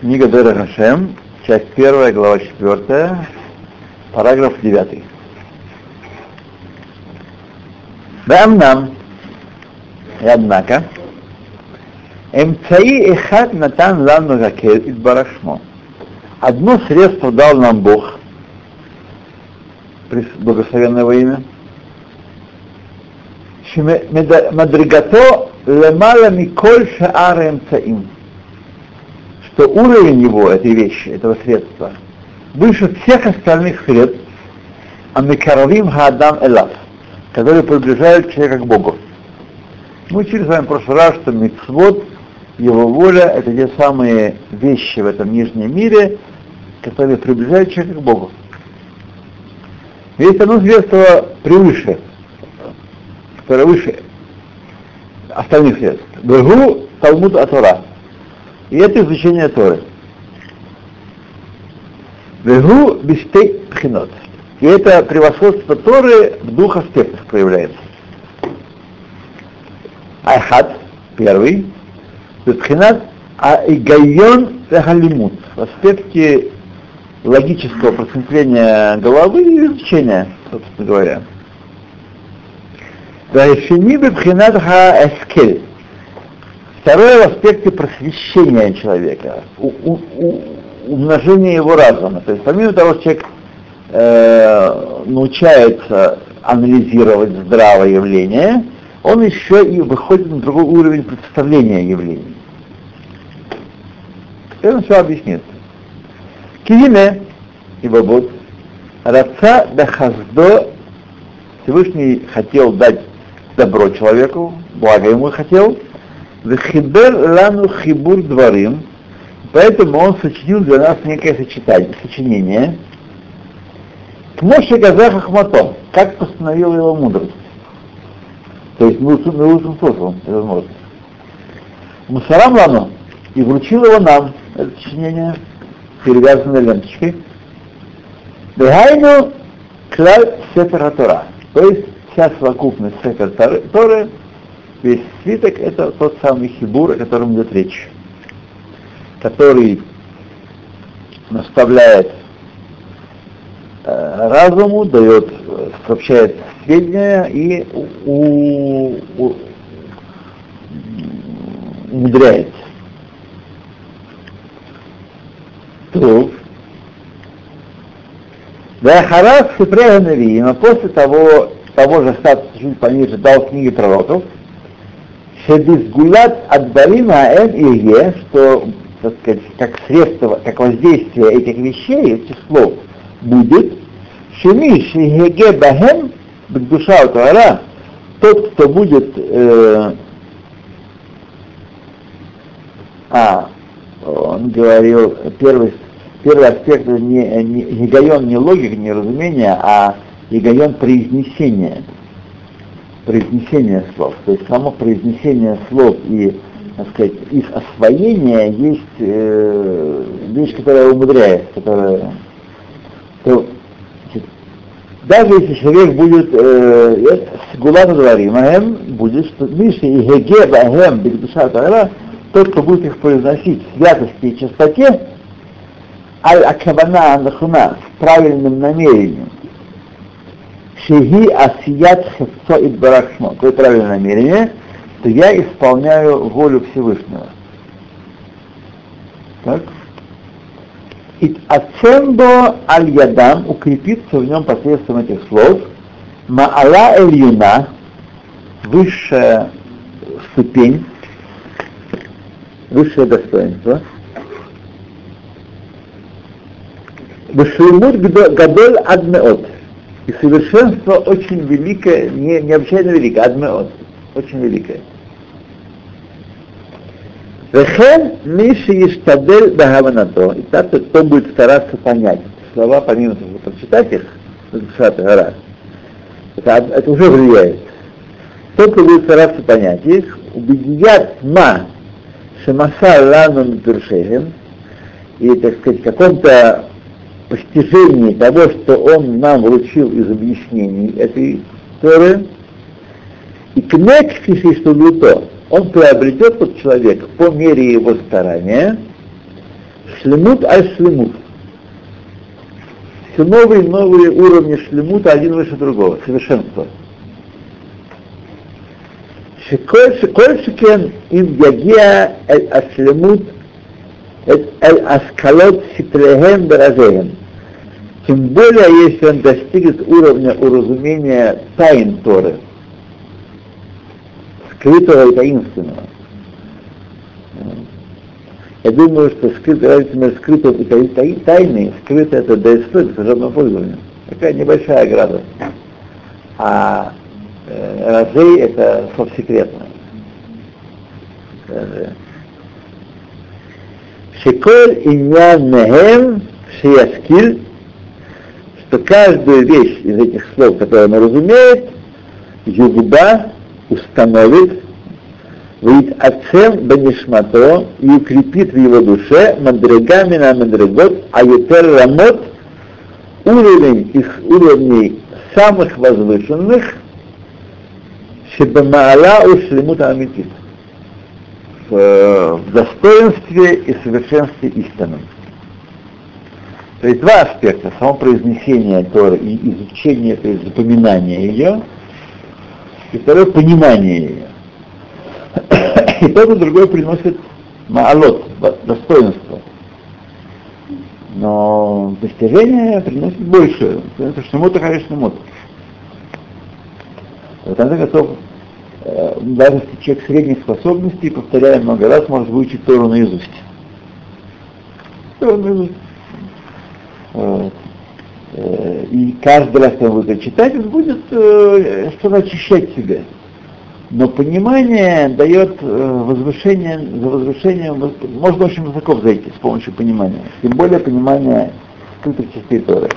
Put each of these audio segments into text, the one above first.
Книга Дера Хашем, часть первая, глава четвертая, параграф девятый. нам и однако, Эмцаи Эхат Натан Лану Гакель из Барашмо. Одно средство дал нам Бог, благословенное во имя, Мадригато лемала миколь шаар эмцаим что уровень его, этой вещи, этого средства, выше всех остальных средств, а микаравим хаадам элав, которые приближают человека к Богу. Мы учили с вами в прошлый раз, что мицвод, его воля, это те самые вещи в этом нижнем мире, которые приближают человека к Богу. Есть одно средство превыше, которое выше остальных средств. Бегу Талмуд Атора. И это изучение Торы. Вегу бистей пхинот. И это превосходство Торы в двух аспектах проявляется. Айхат, первый, бистхинат, а игайон халимут. В аспекте логического просветления головы и изучения, собственно говоря. Вайшини бибхинат ха эскель. Второе в аспекте просвещения человека, у, у, у, умножения его разума. То есть помимо того, что человек э, научается анализировать здравое явление, он еще и выходит на другой уровень представления явлений. Теперь он все объяснит. Киине, ибо вот, Раца Бехаздо Всевышний хотел дать добро человеку, благо ему хотел, Вехибер лану хибур дворим, поэтому он сочинил для нас некое сочетание, сочинение. К Моше Газа Хахматом, как постановила его мудрость. То есть наилучшим способом, это возможно. Мусарам лану, и вручил его нам, это сочинение, перевязанное ленточкой. Бегайну клаль сефер то есть вся совокупность сефер Торы, Весь свиток это тот самый хибур, о котором идет речь, который наставляет э, разуму, дает, сообщает сведения и у, у, умудряет. То, да Харас Сипрега но после того, того же статуса чуть пониже дал книги пророков, Шебизгулят Адбарина Аэн Ие, что, так сказать, как средство, как воздействие этих вещей, этих слов, будет Шеми Шигеге Бахем Душа Туара, тот, кто будет э, а, он говорил, первый, первый аспект не, не, не, не логика, не разумение, а гигайон произнесения произнесение слов. То есть само произнесение слов и, так сказать, их освоение есть э, вещь, которая умудряет, которая... То, значит, даже если человек будет э, с гулата говорим, аэм, будет, что Миши и Гегеб, аэм, душа Тара, тот, кто будет их произносить в святости и чистоте, аль-акабана анахуна, с правильным намерением, Шеги асият хефцо и барахшмо. Какое правильное намерение, что я исполняю волю Всевышнего. Так? И ацембо аль-ядам укрепится в нем посредством этих слов маала эль-юна, высшая ступень, высшее достоинство, Башимут гадоль адмеот и совершенство очень великое, не, необычайно великое, адмеот, очень великое. Вехен Миши Иштадель Бахаванато. И так кто будет стараться понять слова, помимо того, что прочитать их, гора, это, это уже влияет. Тот, кто будет стараться понять их, убедят ма шамаса лану митуршехем, и, так сказать, каком-то постижении того, что он нам вручил из объяснений этой Торы, и к некфиши то он приобретет тот человек по мере его старания шлемут аль шлемут. Все новые и новые уровни шлемута, один выше другого, совершенство. Шиколь шикен им ягия аль ашлемут эль аскалот ситрехем баразеем. Тем более, если он достигнет уровня уразумения тайн Торы, скрытого и таинственного. Я думаю, что скрытый, разница между скрытым и таин, тайной, скрытое это ДСП, служебное пользование. Такая небольшая ограда. А э, разей это совсекретное. Шиколь иньян мехем шияскиль, что каждую вещь из этих слов, которую он разумеет, югба установит Вид Ацем Банишмато и укрепит в его душе мандрегами на мандрегот, а Ютер Рамот уровень их уровней самых возвышенных, Шебамаала Ушлемут Амитит в достоинстве и совершенстве истины. То есть два аспекта, само произнесение Торы и изучение, то есть запоминание ее, и второе понимание ее. И тот и другой приносит маалот, достоинство. Но достижение приносит больше. Это шнемут, конечно, шнемут. В конце концов, э, даже если человек средних способностей, повторяя много раз, может выучить Тору наизусть. Тору. Э, и каждый раз, когда он будет читать, он будет э, что-то очищать себя но понимание дает э, возвышение, за возвышением, можно очень высоко зайти с помощью понимания, тем более понимание скрытых частей Торы.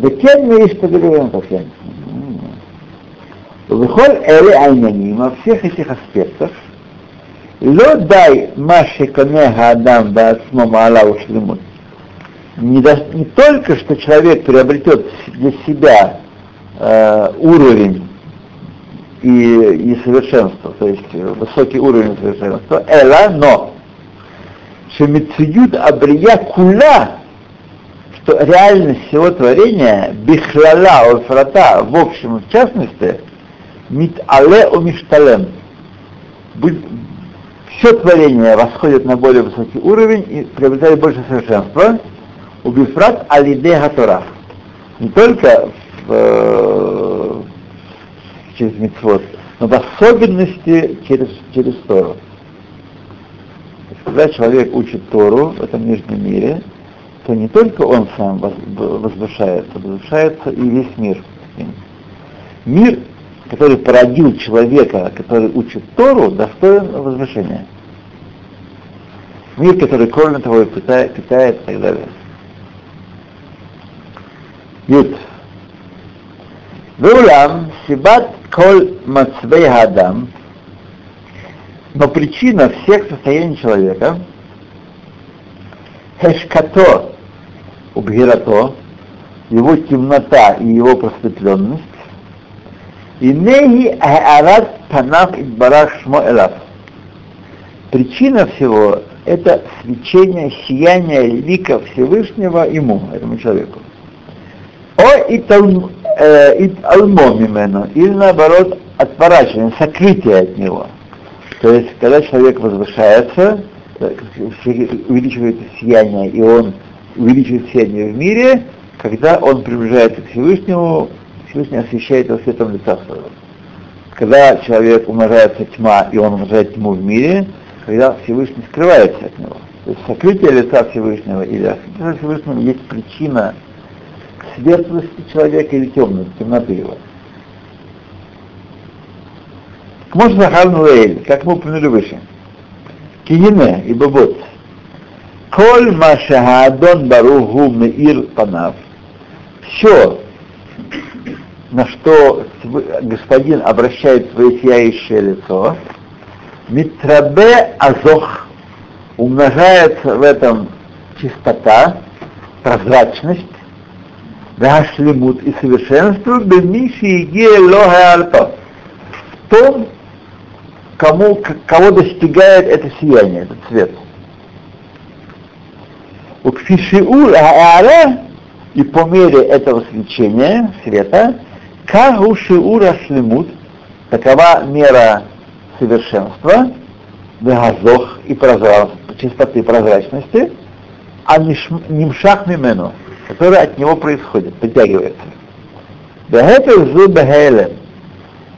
וכן מי ישתדל по всем. ובכל אלה העניינים, во всех этих аспектах, לא די מה שקונה האדם בעצמו מעלה ושלמות, не, до, не только, что человек приобретет для себя э, уровень и, и совершенство, то есть высокий уровень совершенства, эла, но шемицуют абрия кула, что реальность всего творения, бихлала офрата, в общем в частности, мит але о мишталем. Все творение восходит на более высокий уровень и приобретает больше совершенства, Убифрат алиде гатора. Не только в, э, через митцвот, но в особенности через, через Тору. Когда человек учит Тору в этом нижнем мире, то не только он сам возвышается, возвышается и весь мир. Мир, который породил человека, который учит Тору, достоин возвышения. Мир, который кормит его и питает, питает и так далее. Ют. Веулам сибат коль мацвей адам, но причина всех состояний человека, хешкато, убгирато, его темнота и его просветленность, и неги аарат панав идбарах шмо элав. Причина всего – это свечение, сияние лика Всевышнего ему, этому человеку. О и алмо мимено, или наоборот отворачивание, сокрытие от него. То есть, когда человек возвышается, увеличивает сияние, и он увеличивает сияние в мире, когда он приближается к Всевышнему, Всевышний освещает его светом лица своего. Когда человек умножается тьма, и он умножает тьму в мире, когда Всевышний скрывается от него. То есть сокрытие лица Всевышнего или осветление Всевышнего есть причина светлости человека или темности, темноты его. Кмош Захарну Лейль, как мы упомянули выше. Киине и Бабот. Коль Машахадон Баругу Меир Панав. Все, на что господин обращает свое сияющее лицо, Митрабе Азох умножается в этом чистота, прозрачность, Дашлимут и совершенство Бемиши Аль-Па. В том, кому, кого достигает это сияние, этот цвет. У кфишиур аара и по мере этого свечения, света, кагу шиура шлемут, такова мера совершенства, вегазох и прозрачности, чистоты прозрачности, а нимшах мимену, который от него происходит, подтягивается. Бехетер зу бехелем.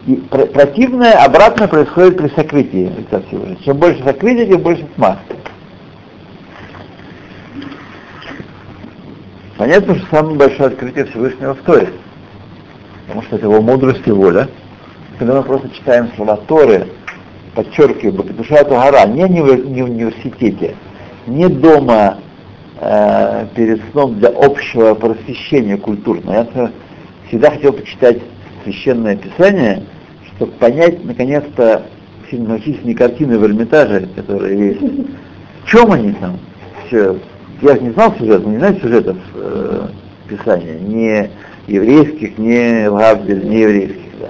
И противное обратно происходит при сокрытии. Чем больше сокрытия, тем больше тьма. Понятно, что самое большое открытие Всевышнего в Торе. Потому что это его мудрость и воля. Когда мы просто читаем слова Торы, подчеркиваю, душа это гора, не, не в университете, не дома э, перед сном для общего просвещения культурного. Я всегда хотел почитать священное писание, чтобы понять, наконец-то, все многочисленные картины в Эрмитаже, которые есть. В чем они там? Все. Я же не знал сюжет, не знаю сюжетов э, Писания, ни еврейских, ни Габдель, ни еврейских. Да.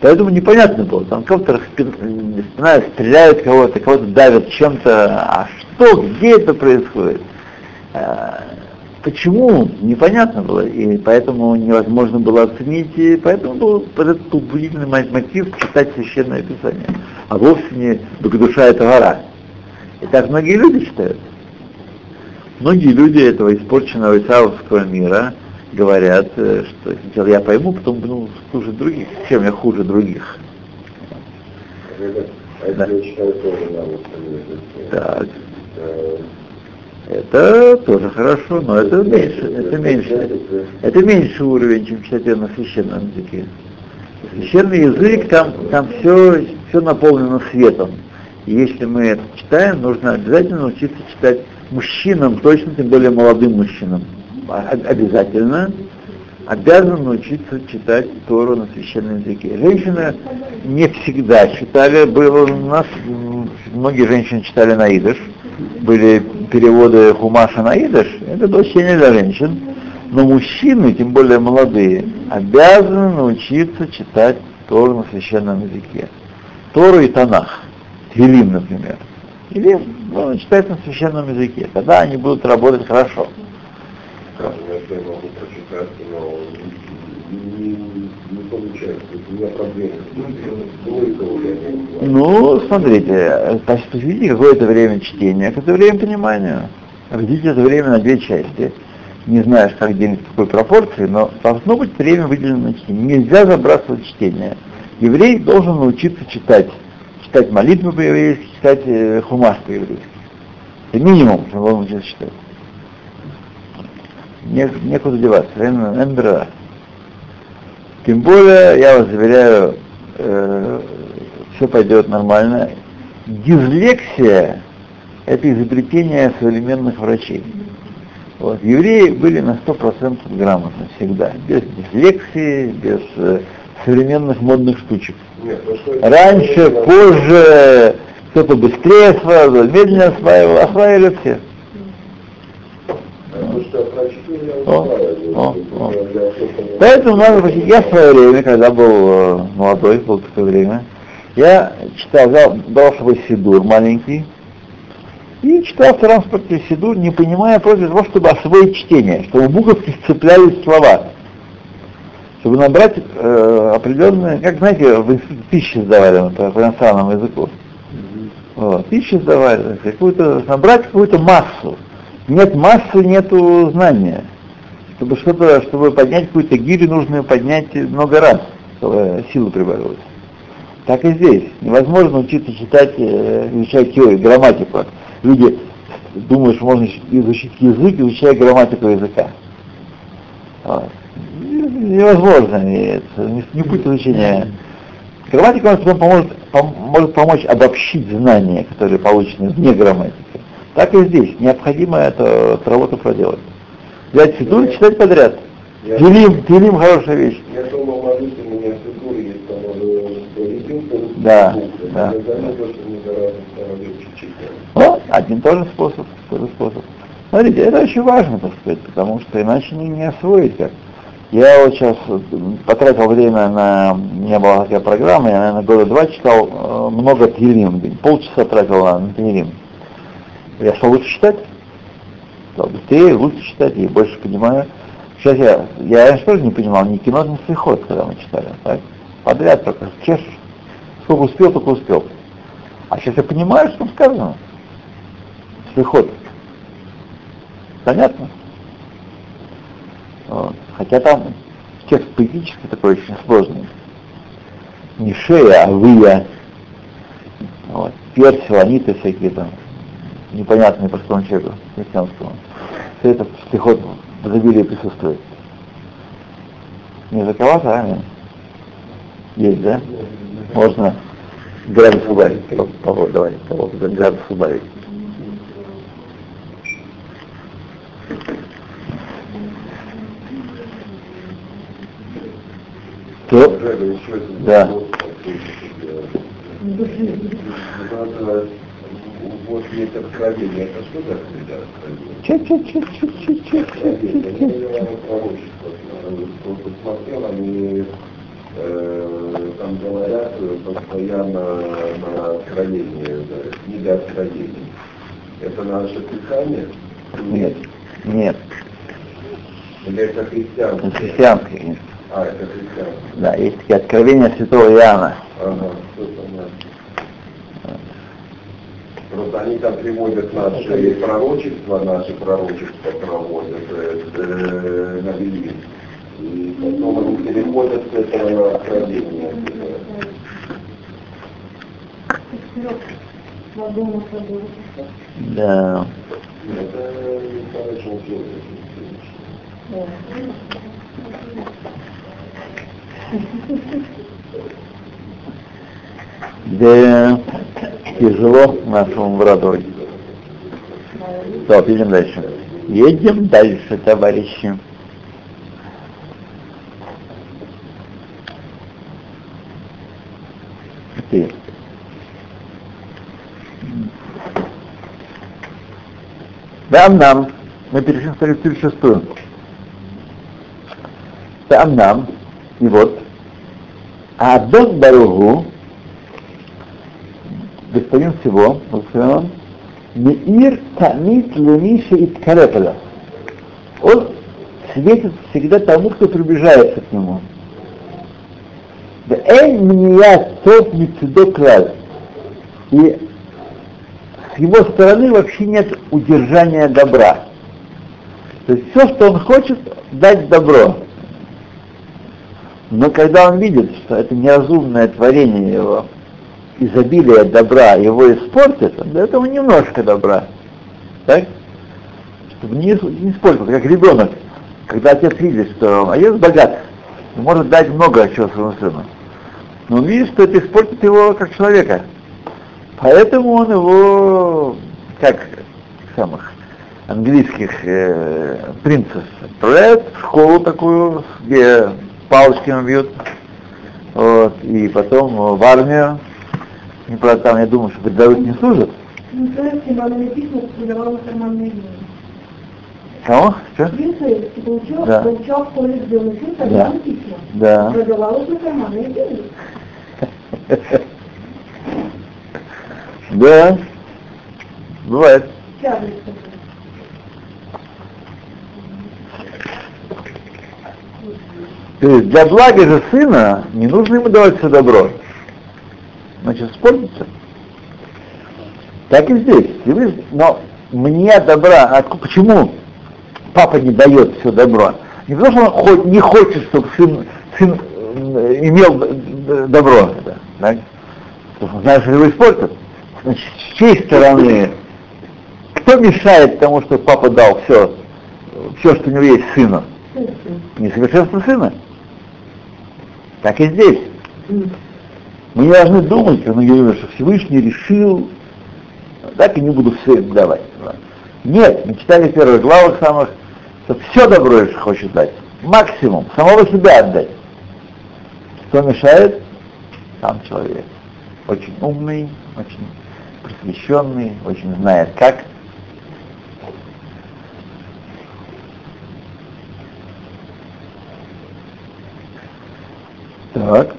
Поэтому непонятно было, там кого-то спина стреляют кого-то, кого-то давят чем-то, а что, где это происходит? А, почему, непонятно было, и поэтому невозможно было оценить, и поэтому был этот побудительный мотив читать Священное Писание, а вовсе не душа это гора. И так многие люди считают. Многие люди этого испорченного исаовского мира говорят, э, что сначала я пойму, потом буду хуже других. Чем я хуже других? Да. Так. Это тоже хорошо, но это меньше, это меньше, это меньше уровень, чем читать на священном языке. Священный язык, там, там все, все наполнено светом. И если мы это читаем, нужно обязательно научиться читать мужчинам, точно, тем более молодым мужчинам. Обязательно обязан научиться читать Тору на священном языке. Женщины не всегда читали, было у нас, многие женщины читали на идыш, были переводы Хумаша на идыш, это было чтение для женщин, но мужчины, тем более молодые, обязаны научиться читать Тору на священном языке. Тору и Танах, Тилим, например. Или ну, читать на священном языке. Тогда они будут работать хорошо. Ну, смотрите, посвятите какое-то время чтения, какое-то время понимания. Разделите это время на две части. Не знаешь, как делить, в какой пропорции, но должно быть время выделено на чтение. Нельзя забрасывать чтение. Еврей должен научиться читать читать молитву по-еврейски, читать э, хумаш по-еврейски. Это минимум, что он учится читать. Не, некуда деваться, эндера. Тем более, я вас заверяю, э, все пойдет нормально. Дислексия – это изобретение современных врачей. Вот. Евреи были на 100% грамотны всегда, без дислексии, без э, современных модных штучек. Нет, ну Раньше, позже, кто-то быстрее осваивал, медленнее осваивал, осваивали все. О, о, о. Поэтому надо я в свое время, когда был э, молодой, был такое время, я читал, взял, брал с собой сидур маленький, и читал в транспорте сидур, не понимая против того, чтобы освоить чтение, чтобы буковки сцеплялись слова чтобы набрать э, определенные, как знаете, в институте тысячи сдавали по, по иностранному языку. Вот, тысячи сдавали, какую-то, набрать какую-то массу. Нет массы, нету знания. Чтобы что-то, чтобы поднять какую-то гирю, нужно поднять много раз, чтобы сила прибавилась. Так и здесь. Невозможно учиться читать, э, изучать теорию, грамматику. Люди думают, что можно изучить язык, изучая грамматику языка. Вот невозможно, это не, не путь изучения. Грамматика вам поможет, пом, может помочь обобщить знания, которые получены вне грамматики. Так и здесь. Необходимо эту, эту работу проделать. Взять сидур и читать подряд. Телим, телим хорошая вещь. Я думал, у меня сидур есть, там Да, да. О, один тоже способ, тоже способ. Смотрите, это очень важно, так сказать, потому что иначе не, не освоить как. Я вот сейчас потратил время на... У меня такая программа, я, наверное, года два читал э, много Тилим, полчаса тратил на Тилим. Я стал лучше читать, стал быстрее, лучше читать, и больше понимаю. Сейчас я, я раньше тоже не понимал ни кино, ни слихот, когда мы читали, так? Подряд только чешешь. Сколько успел, только успел. А сейчас я понимаю, что там сказано. Слихот. Понятно? Вот. Хотя там текст поэтический такой очень сложный. Не шея, а выя. Вот. Перси, ланиты всякие там. Непонятные простому человеку, христианскому. Все это стихот в изобилии присутствует. Не заковато, а? Есть, да? Можно градус убавить. Павел, давай, Павел, градус убавить. То, да. Вот есть откровение, это что такое откровение? Чуть-чуть-чуть-чуть-чуть-чуть. Посмотрел, они э, там говорят постоянно на откровение, книга откровений. Это наше писание? Нет, нет. Или это христианское? Христианское. А, это. Да, есть такие откровения святого Иоанна. Ага, все понятно. Просто они там приводят наши пророчества, наши пророчества проводят э, на Библии. И потом они переходят с этого откровения. Да. Это хорошо делает. Да, тяжело нашему брату. Так, едем дальше. Едем дальше, товарищи. Ты. Там нам, мы перешли страницу 36. Там нам, и вот, Адон Баругу, господин всего, он, Меир Тамит Лемиша и Ткарепеля. Он светит всегда тому, кто приближается к нему. Эй, мне тот клад. И с его стороны вообще нет удержания добра. То есть все, что он хочет, дать добро. Но когда он видит, что это неразумное творение его, изобилие добра его испортит, он дает ему немножко добра. Так? Чтобы не, не испортил, как ребенок. Когда отец видит, что отец богат, может дать много чего своему сыну. Но он видит, что это испортит его как человека. Поэтому он его, как самых английских э, принцев, отправляет в школу такую, где палочками бьют, вот, и потом в армию. И, правда, там, я думаю, что передовых не служат. Ну, написано, что? Принцесса получила, Да. получал в колледж, учился, Да. письма. Да. Продавала за карманные деньги. Да. Бывает. Тяжесть То есть для блага же сына не нужно ему давать все добро. Значит, испортится. Так и здесь. Но мне добра, а почему папа не дает все добро? Не потому что он хо- не хочет, чтобы сын, сын э, имел добро. это, так? Потому что его испортят. Значит, с чьей стороны, кто мешает тому, что папа дал все, все, что у него есть сыну? Несовершенство сына. Так и здесь. Мы не должны думать, как мы говорим, что Всевышний решил, так и не буду все давать. Нет, мы читали в первых главах самых, что все добро Ишь хочет дать. Максимум, самого себя отдать. Что мешает? Сам человек. Очень умный, очень просвещенный, очень знает как. Так.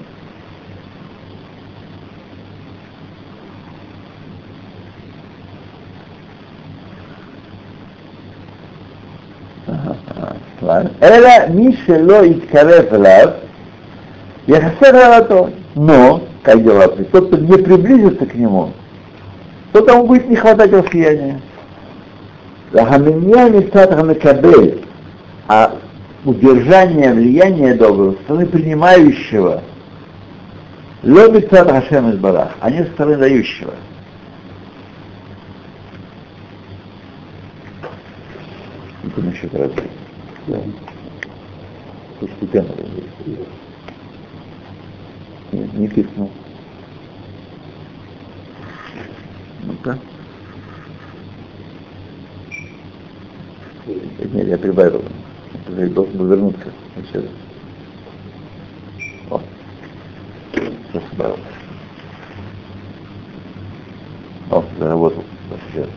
Эла Мишело Искарев Лав, то. Но, как дела, тот, кто не приблизится к нему, то тому будет не хватать расслияния. Хаминья Мисат кабель, а удержание влияния доброго со стороны принимающего, Лобит Хашем из Барах, а не со стороны дающего. Будем еще. Да. Постепенно. Нет, не пикнул. Ну-ка. Нет, я прибавил уже должен был вернуться. Сейчас. О. Просыпался. О, заработал. Сейчас.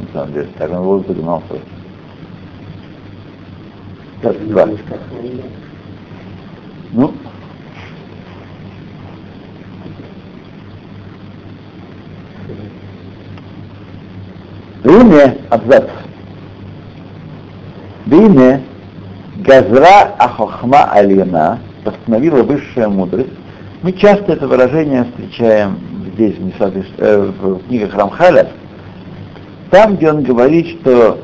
На самом деле. Так он воздух гнал просто. Так, два. Ну, Время абзац. Бейне Газра Ахохма Алина постановила высшая мудрость. Мы часто это выражение встречаем здесь, в, э, книгах Рамхаля, там, где он говорит, что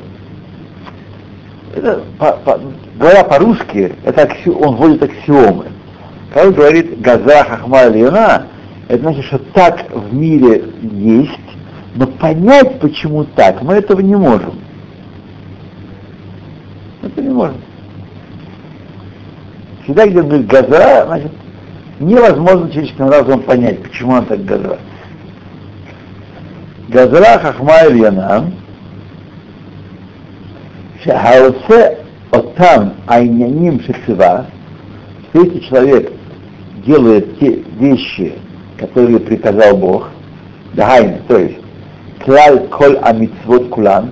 это, по, по, говоря по-русски, это акси, он вводит аксиомы. Когда он говорит Газра хахма Алина, это значит, что так в мире есть, но понять, почему так, мы этого не можем. Ну, это не может. Всегда, где будет газа, значит, невозможно человеческим разумом понять, почему она так газа. Газра хахма ильяна, шахаусе отам айняним шицева, что если человек делает те вещи, которые приказал Бог, дагайн, то есть, клаль коль амитсвот кулан,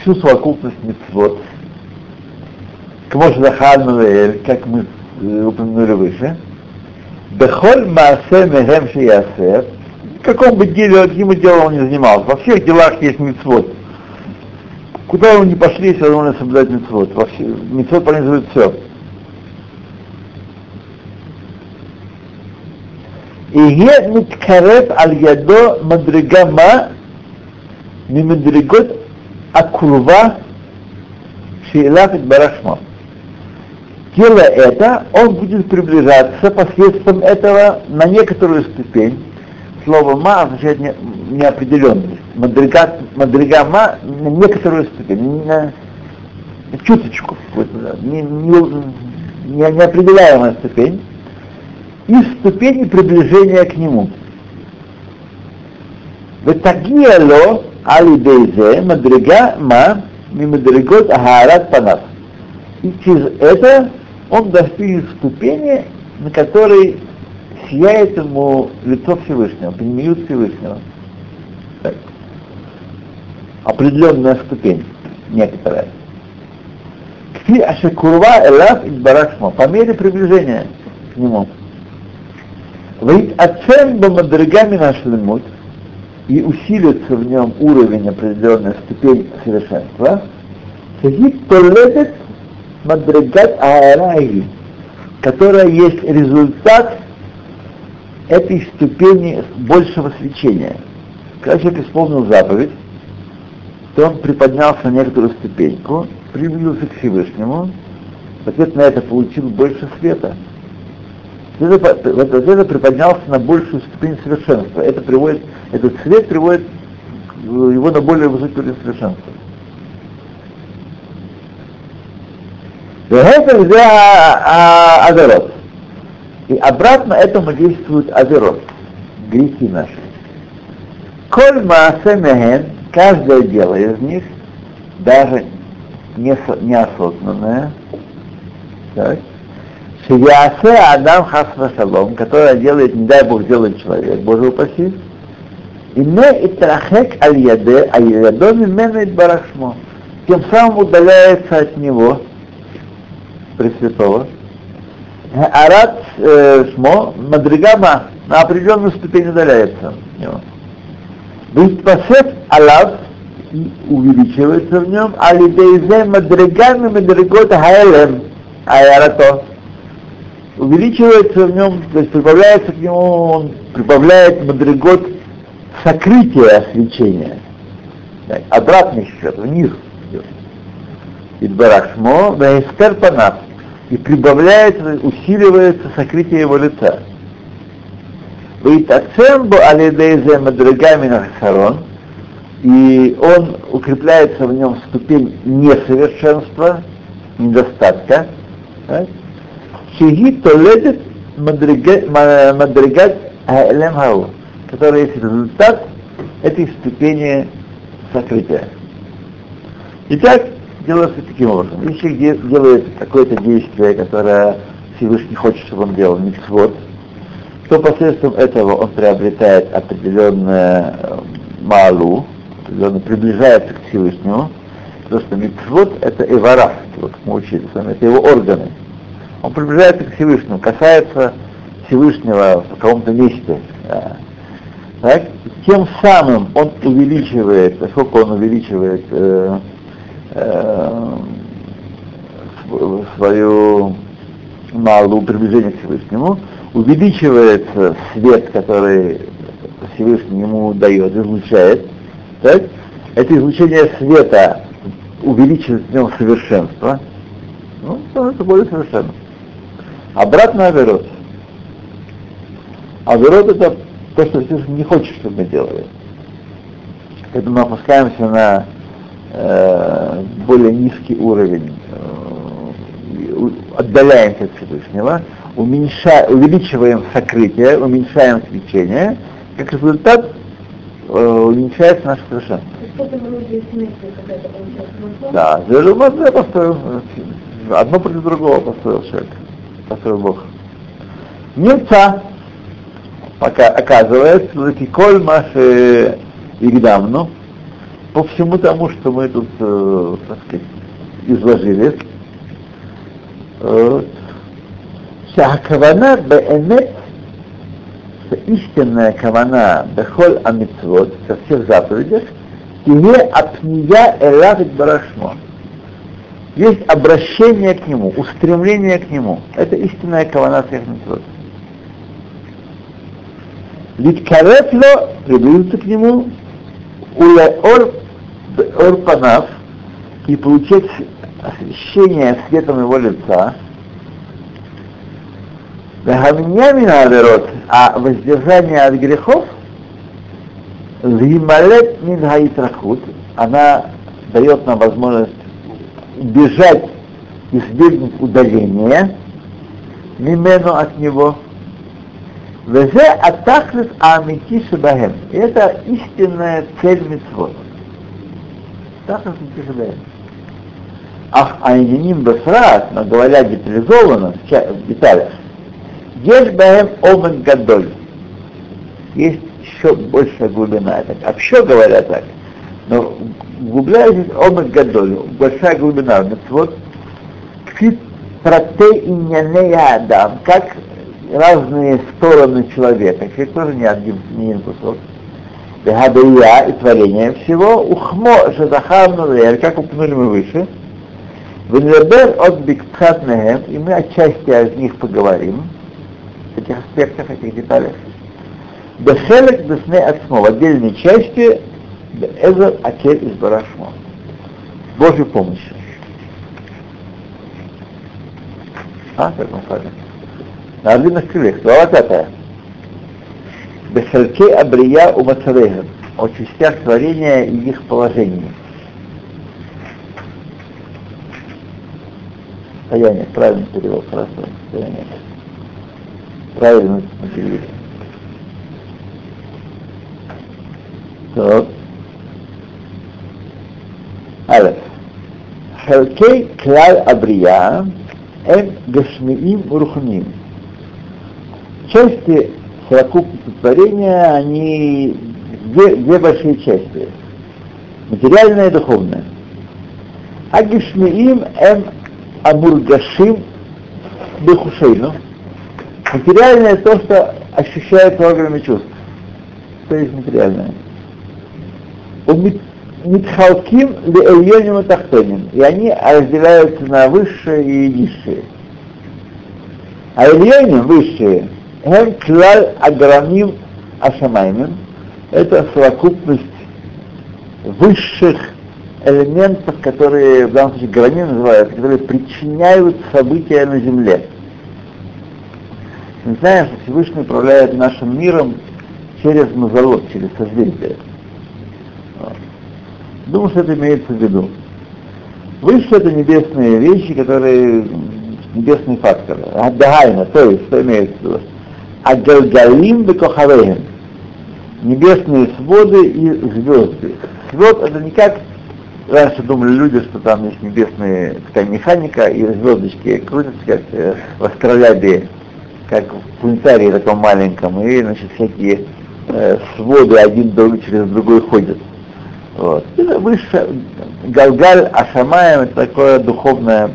всю совокупность митцвот, Кмош Захануэль, как мы упомянули выше, Бехоль Маасе Мехем Шиясе, в каком бы деле, каким бы делом он не занимался, во всех делах есть мицвод. Куда вы не пошли, все равно надо соблюдать мицвод. Мицвод пронизывает все. И е миткарет аль ядо мадригама мимадригот акурва шиилах барашма Делая это, он будет приближаться посредством этого на некоторую ступень. Слово «ма» означает не, неопределенность. Мадрига, мадрига «ма» на некоторую ступень, на, на чуточку, не, не, не, неопределяемая ступень, и ступени приближения к нему. ותגיע על ידי זה מדרגה מה ממדרגות ההארת פניו. И через это он достигнет ступени, на которой сияет ему лицо Всевышнего, принимают Всевышнего. Так. Определенная ступень, некоторая. Кфи ашекурва элав барашмо, по мере приближения к нему. Вейт ацем бамадрагами наш лимут, и усилится в нем уровень, определенная ступень совершенства, сидит толедет мадрагат аараи, которая есть результат этой ступени большего свечения. Когда человек исполнил заповедь, то он приподнялся на некоторую ступеньку, приблизился к Всевышнему, в ответ на это получил больше света. Это, это приподнялся на большую ступень совершенства. Это приводит, этот свет приводит его на более высокий уровень совершенства. Это взял Азерот. И обратно этому действует Азерот, грехи наши. Коль Маасе Мехен, каждое дело из них, даже неосознанное, так, Шиясе Адам Хасна Шалом, которое делает, не дай Бог, делает человек, Боже упаси, и не итрахек аль яде, а ядо мимена барахшмо. Тем самым удаляется от него, Пресвятого, Арат э, Шмо, Мадригама на определенную ступень удаляется от него. Витпасет Алав, и увеличивается в нем, а лидейзе мадригами мадригот хаэлем, аэрато. Увеличивается в нем, то есть прибавляется к нему, он прибавляет мадригот сокрытия свечения. Обратный счет, вниз идет. Идбарашмо, ваэстер панав. И прибавляется, усиливается сокрытие его лица. Вейтацембо алидейзе мадригами нахсарон, и он укрепляется в нем ступень несовершенства, недостатка. Шиги толедет мадригат аэлем хау, который есть результат этой ступени сокрытия. Итак, делается таким образом. Если делает какое-то действие, которое Всевышний хочет, чтобы он делал, миксвод, то посредством этого он приобретает определенную э, малу, определенно приближается к Всевышнему, потому что митцвот это эвара, вот мы учили с вами, это его органы. Он приближается к Всевышнему, касается Всевышнего в каком-то месте. Да. Так? Тем самым он увеличивает, поскольку он увеличивает э, э, свою малую приближение к Всевышнему, увеличивается свет, который Всевышний ему дает, излучает, так? это излучение света увеличивает в нем совершенство, ну, становится более совершенным. Обратно Аверот. Аверот это то, что Всевышний не хочет, чтобы мы делали. Когда мы опускаемся на э, более низкий уровень, э, отдаляемся от Всевышнего, уменьша, увеличиваем сокрытие, уменьшаем свечение, как результат э, уменьшается наше совершенство. Да, я построил, одно против другого построил человек, построил Бог. Немца, пока оказывается, что коль маши Игдамну, по всему тому, что мы тут, э, так сказать, изложили, э, Шахакавана беэмет, истинная кавана бехоль амитвод, со всех заповедях, тебе апния элавит барашмо. Есть обращение к нему, устремление к нему. Это истинная кавана всех митвод. Литкаретло, приблизиться к нему, улеор ор, ор панав, и получить освещение светом его лица, аверот, а воздержание от грехов, Зималет мин хаитрахут, она дает нам возможность бежать, избегнуть удаления, мимену от него. Везе атахлит амити шабахем. И это истинная цель митцвот. Тахлит амити шабахем. Ах, айниним бесрат, но говоря детализованно, в деталях, Ешь баем омен гадоль. Есть еще большая глубина. Так, вообще говоря так. Но углубляясь омен гадоль, большая глубина. Вот кфит протей иньянея адам, как разные стороны человека. Человек тоже не один, не один кусок. Бехадая и творение всего, ухмо шадахарну как упомянули мы выше, Венербер от бикпхат и мы отчасти из них поговорим этих аспектах, этих деталях. Бехелек бесне отсмо, в отдельной части, Эзер Акель из Барашмо. Божьей помощью. А, как он скажет? На орлиных крыльях. Глава пятая. Бехальке Абрия у Мацарегам, о частях творения и их положении. Стояние, правильный перевод, хорошо, стояние. Правильно перевели. Так. Але. Хелкей кляль абрия эм гашмиим рухним. Части совокупности творения, они две, две большие части. Материальная и духовная. А гешмиим эм амургашим бехушейну. Материальное то, что ощущается органами чувств. Что есть материальное? Митхалким Леэльоним и Тахтоним. И они разделяются на высшие и низшие. А Эльоним, высшие, Хем Клаль Аграмим Ашамаймим, это совокупность высших элементов, которые в данном случае граним называются, которые причиняют события на Земле. Мы знаем, что Всевышний управляет нашим миром через мазолот, через созвездие. Думаю, что это имеется в виду. Выше это небесные вещи, которые небесные факторы. Аддагайна, то есть, что имеется в виду? Агалгалим бекохавеем. Небесные своды и звезды. Звезд это не как раньше думали люди, что там есть небесная такая механика, и звездочки крутятся, как в астролябии, как в планетарии таком маленьком, и значит всякие э, своды один друг через другой ходят. Вот. Это выше Галгаль Ашамаем, это такое духовное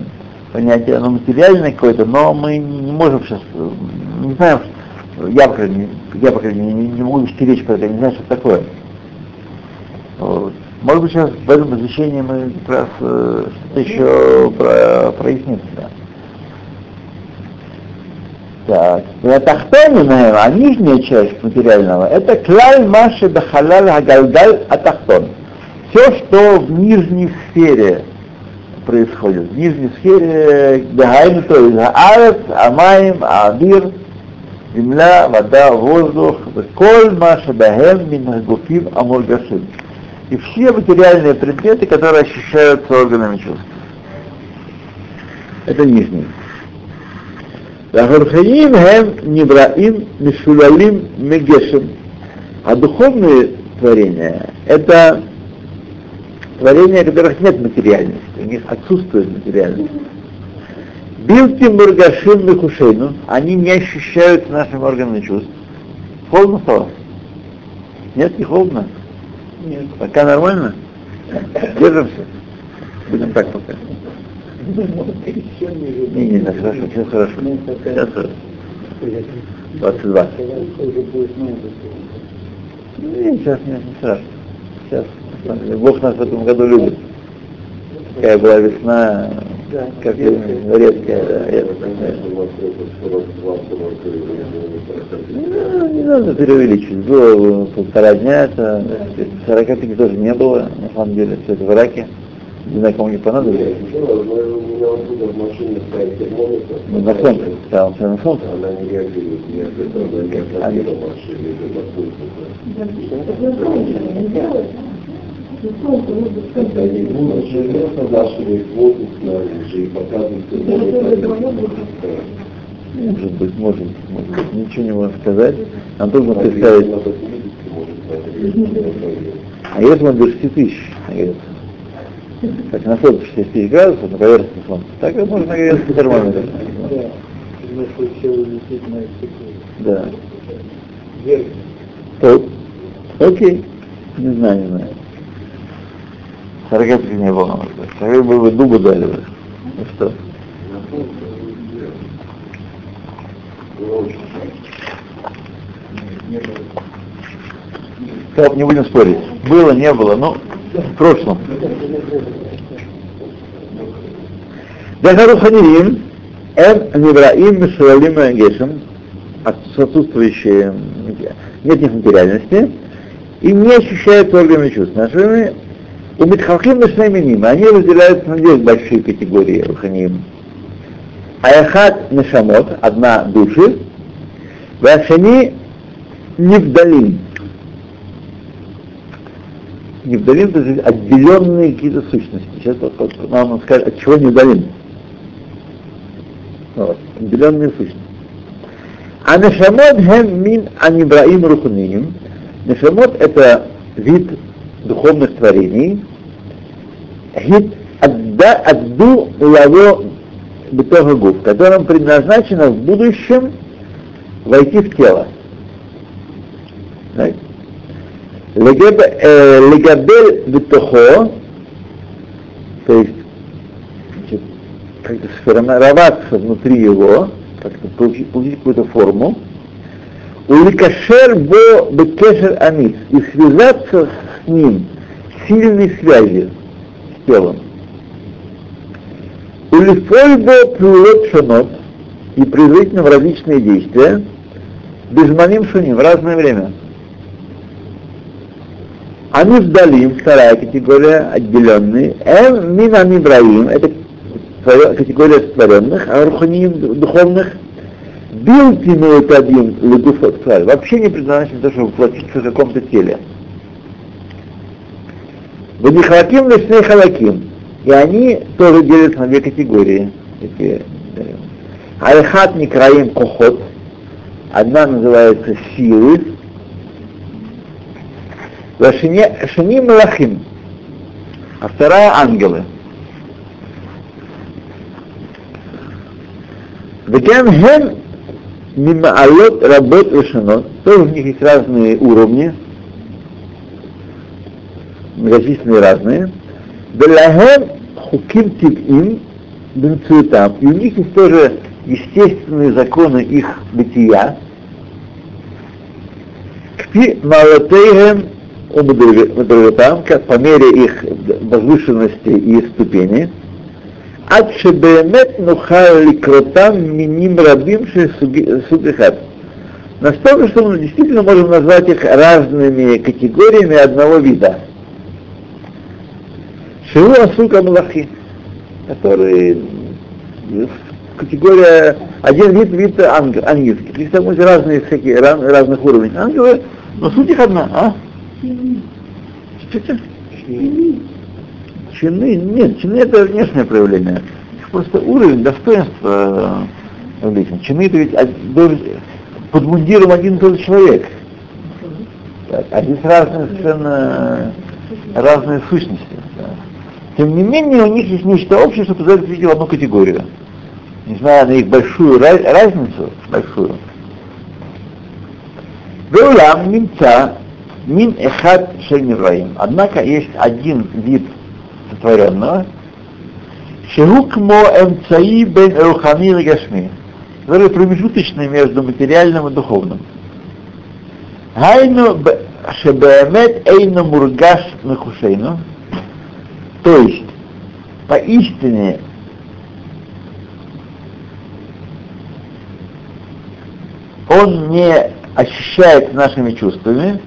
понятие, оно материальное какое-то, но мы не можем сейчас, не знаем, я, по крайней мере, я, по крайней мере, не, не могу вести речь про это, не знаю, что это такое. Вот. Может быть, сейчас в этом посвящении мы как раз э, что-то еще про, проясним. Да. Так, Тахтоним, а нижняя часть материального, это клаль маши бахалаль хагалгаль атахтон все, что в нижней сфере происходит, в нижней сфере Дагайну, то есть Аарец, Амаим, Аабир, земля, вода, воздух, коль маша бахем мин гуфим амургашим. И все материальные предметы, которые ощущаются органами чувств. Это нижний. Вахархаим хем нибраим мишулалим мегешем. А духовные творения — это творения, которых нет материальности, у них отсутствует материальность. Билти Мургашим Мехушейну, они не ощущают нашим органами чувств. Холодно стало? Нет, не холодно? Нет. Пока нормально? Держимся? Будем так пока. Не, не, не, хорошо, все хорошо. Сейчас хорошо. 22. Не, сейчас не, не страшно. Сейчас. Бог нас в этом году любит. Какая была весна, как редкая, да, редкая. Ну, не надо преувеличивать. Было полтора дня, это 45 тоже не было, на самом деле, все это в Ираке. Не знаю, кому не понадобилось. Ну, на солнце, да, он на солнце. Она не реагирует, не может быть, может, может быть, ничего не можно сказать. Нам трудно представить. А если он до 6 тысяч нагреется? Как на солнце 6 тысяч градусов, на поверхности солнца, так и можно нагреться термометр. Да. Да. Окей. Не знаю, не знаю. Саргатки не было. Саргатки бы вы дубы дали бы. Ну что? Так, не будем спорить. Было, не было, но в прошлом. Дахару Ханирим, Эн Нивраим Мишалим Гешем, отсутствующие, нет них материальности, и не ощущают органами чувств нашими, у Митхалхим Нашнаминим, они разделяются на две большие категории Руханим. Аяхат Нешамот, одна души, Вашани Невдалим. Невдалим это отделенные какие-то сущности. Сейчас нам скажет, от чего Невдалим. Вот, отделенные сущности. А Нешамот хем мин анибраим руханим. Нешамот это вид духовных творений, адду лаво бетога которым предназначено в будущем войти в тело. Легабель бетохо, то есть как-то сформироваться внутри его, как-то получить, получить какую-то форму, уликашер бо бекешер амис, и связаться с ним сильной связи с телом. Улифольбо плюет шанот и производительно в различные действия, безманим шуним, в разное время. Они вдалим, вторая категория, отделенные. Эм минам Ибраим, это категория сотворенных, а руханим духовных, бил тимует один легуфот вообще не предназначен то, чтобы воплотиться в каком-то теле. Ванихалаким лесные халаким. И они тоже делятся на две категории. Альхат Никраим Кохот. Одна называется силы. Шини Малахим. А вторая ангелы. Вегем хем мимаалот работ решено. Тоже у них есть разные уровни, многочисленные разные. Белахем хуким тибим бенцуетам. И у них есть тоже естественные законы их бытия. Кпи малатейхем умудритам, как по мере их возвышенности и ступени. עד שבאמת נוכל לקרותם מינים רבים של סוג אחד. Настолько, что мы действительно можем назвать их разными категориями одного вида. Шиву Асука Малахи, который категория, один вид, вид ангел, ангельский. Есть там разные всякие, раз, разных уровней. Ангелы, но суть их одна, а? Что Чины, нет, чины это внешнее проявление. Просто уровень достоинства э, лично. Чины это ведь под мундиром один и тот же человек. Так, а здесь разные совершенно разные сущности. Тем не менее, у них есть нечто общее, что позволяет видеть в одну категорию. Несмотря на их большую разницу, большую. Веулам немца мин эхад шельмираим. Однако есть один вид сотворенного, Шигукмо эмцаи бен рухани гашми, который промежуточный между материальным и духовным. Гайну шебеэмет эйну мургаш мехушейну, то есть, поистине он не ощущается нашими чувствами.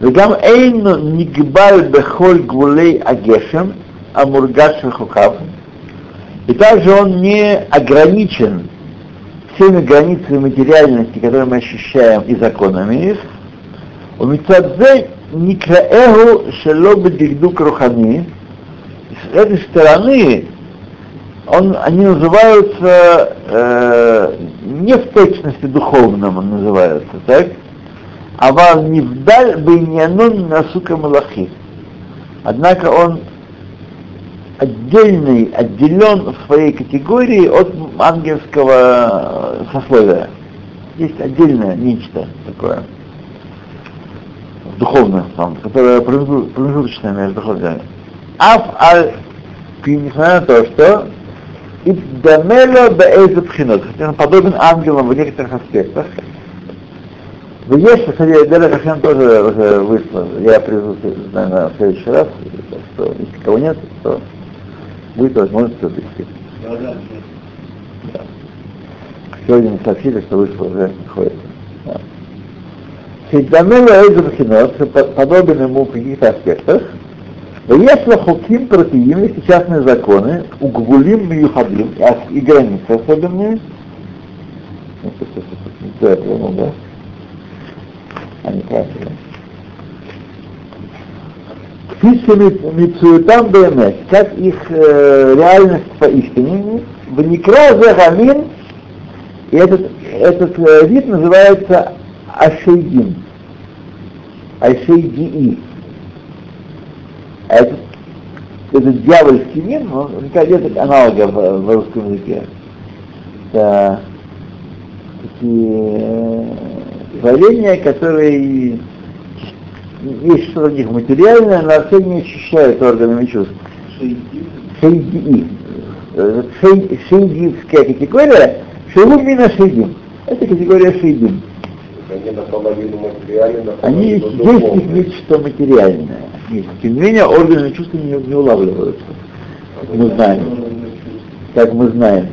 Вегам эйну нигбаль бехоль гулей агешем амургаш хукав. И также он не ограничен всеми границами материальности, которые мы ощущаем, и законами их. У митцадзе никраэгу шелобы дигдук рухани. С этой стороны он, они называются э, не в точности духовном он называется, так? А вал невдаль бейнянун насука малахи. Однако он отдельный, отделен в своей категории от ангельского сословия. Есть отдельное нечто такое, духовное, которое промежуточное между духовными. Аф аль несмотря на то, что Иддамело беэйзу пхинот, он подобен ангелам в некоторых аспектах. Вы есть, кстати, Дера Хашем тоже уже вышло. Я привезу, наверное, в следующий раз, что если кого нет, то будет возможность да. Сегодня мне сообщили, что вышло уже ходит. Да. Сейдамела Эйзу подобен ему в каких-то аспектах, если хуким протеим, есть частные законы, угвулим мюхадим, и границы особенные, не то я понял? А не правильно. Мицуетам БМС, как их э, реальность поистине, в Некразе Гамин, и этот, этот э, вид называется Ашейдин, Ашейдии. А этот, этот дьявольский мир, он, нет аналога в, в русском языке. Это такие э, творения, которые есть что-то у них материальное, но все не ощущают органами чувств. Шейди. Шейдивская категория, шеу мина шейдим. Это категория шейдим Они наполовину материальны, Они есть, есть их нечто материальное. Нет. Тем не менее, органы чувства не, не улавливаются. Как мы знаем. Как мы знаем.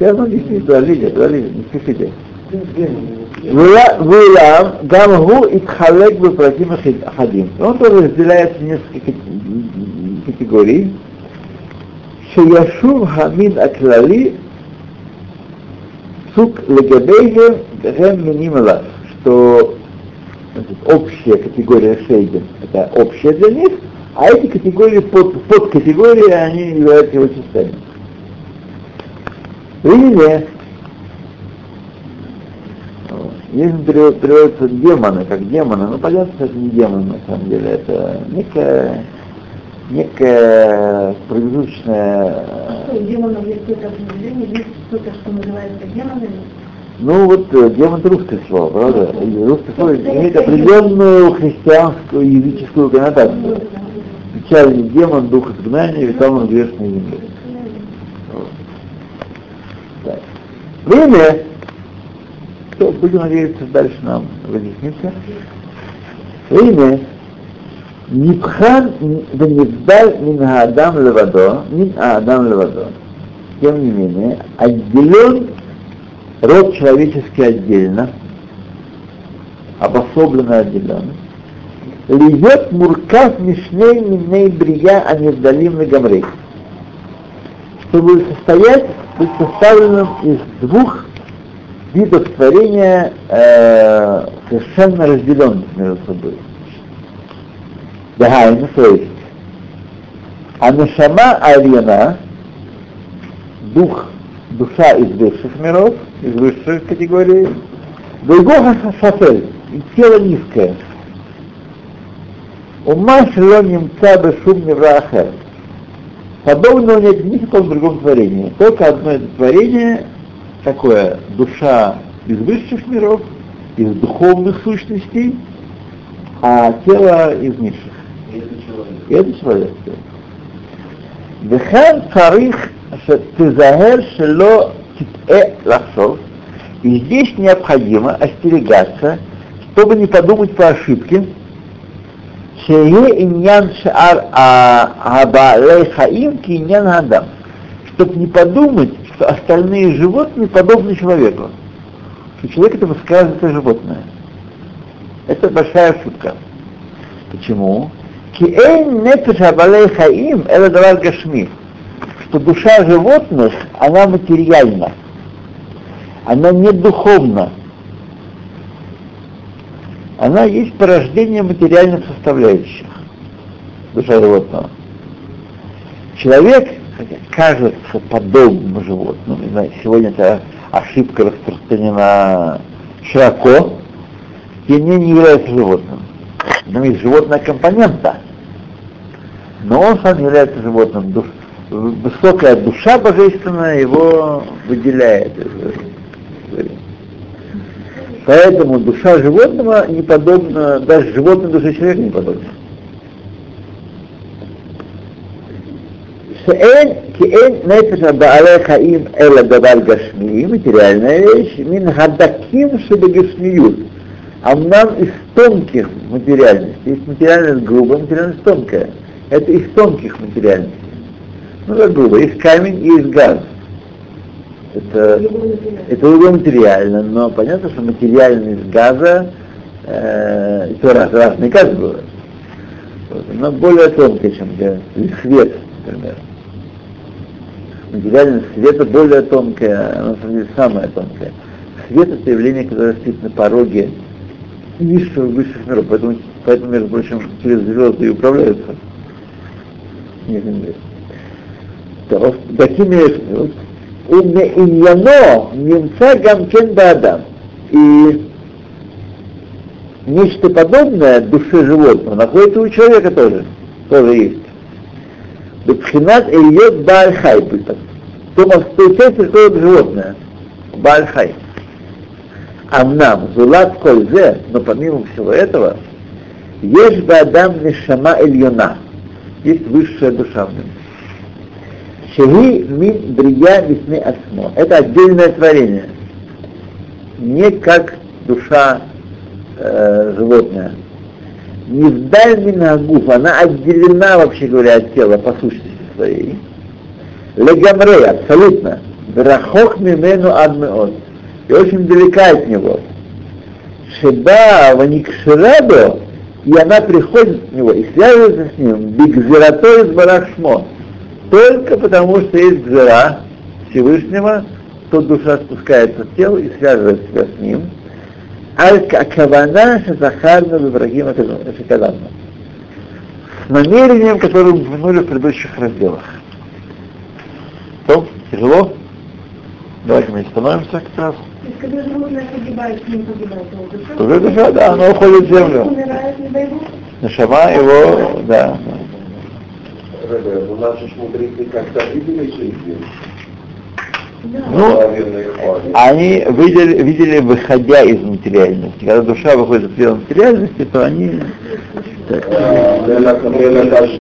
Я вам объясню, подождите, подождите, не спешите. ואולם, גם הוא התחלק בפרטים אחדים. Он тоже разделяется в несколько категорий. שישוב המין הכללי сук легабейгем гем миним что значит, общая категория шейдин это общая для них, а эти категории под, категории они являются его частями. Или Если переводятся демоны, как демоны, ну понятно, что это не демоны на самом деле, это некая, некая промежуточная... Что, демонов есть какое-то определение, есть что-то, что называется демонами? Ну вот э, демон это русское слово, правда? И русское слово имеет определенную христианскую языческую коннотацию. Печальный демон, дух изгнания, витал на грешной земле. Вот. Время то будем надеяться, дальше нам разъяснится. Имя Нибхан Венибдаль Мин Адам Левадо, Мин Адам Левадо. Тем не менее, отделен род человеческий отдельно, обособленно отделен. Льет муркав мишней миней брия аневдалим гамрей. Чтобы состоять, быть составленным из двух видов творения э, совершенно разделенных между собой. Да, ну то есть, а нашама Арьяна, дух, душа из высших миров, из высших категорий, другого шафель, и тело низкое. Ума шело немца бешум неврахер. Подобного нет ни в каком другом творении. Только одно это творение такое душа из высших миров, из духовных сущностей, а тело из низших. И это человек. וכן צריך שתזהר שלא תטעה לחשוב, и здесь необходимо остерегаться, чтобы не подумать по ошибке, שיהיה עניין שאר הבעלי חיים כעניין האדם. Чтобы не подумать, что остальные животные подобны человеку. Что человек это высказывается животное. Это большая ошибка. Почему? Киэйн нефеш абалей хаим это давар гашми. Что душа животных, она материальна. Она не духовна. Она есть порождение материальных составляющих. Душа животного. Человек кажется подобным животным, сегодня эта ошибка распространена широко, тем не является животным. Но есть животная компонента, но он сам является животным. Душ, высокая душа божественная его выделяет. Поэтому душа животного не подобна, даже животной душе человека не подобна. שאין, כי אין נפש הבעלי חיים אלא דבר גשמי, материальная вещь, мин хадаким шебегешмиют. Амнам из тонких материальностей. Есть материальность грубая, материальность тонкая. Это из тонких материальностей. Ну как грубо, есть камень и есть газ. Это, это уже материально, но понятно, что материальность газа э, это раз, разные газы бывают. Вот, но более тонкая, чем газ. свет, например материальность света более тонкая, на самом деле самая тонкая. Свет это явление, которое стоит на пороге низшего высших миров, поэтому, поэтому, между прочим, через звезды и управляются. Такими умеиньяно немца гамкен бадам. И нечто подобное душе животного находится у человека тоже, тоже есть. Бетхинат Ильет Баальхай, то той части, которое животное, Баальхай. Амнам, Зулат Кользе, но помимо всего этого, есть Бадам Нишама Ильона, есть высшая душа в нем. Шеги мин брия весны осмо. Это отдельное творение. Не как душа э, животное. не вдаль минагуф, она отделена, вообще говоря, от тела по сущности своей. Легамрей, абсолютно. Рахок мимену адмеот. И очень далека от него. Шеба ваникширадо, и она приходит к него и связывается с ним, бигзиратой из барахшмо. Только потому, что есть гзира Всевышнего, то душа спускается в тело и связывает себя с ним. Аль-Кавана Шазахарна Вибрагима Шакадамна. С намерением, которое мы упомянули в предыдущих разделах. То, тяжело? Давайте мы остановимся как раз. То есть, когда животное погибает, не погибает его душа. Уже душа, да, она уходит в землю. Умирает, не дай Бог. Нашама его, да. Ребе, ну наши мудрецы как-то видели жизнь? Ну. Они видели, видели, выходя из материальности. Когда душа выходит из материальности, то они так,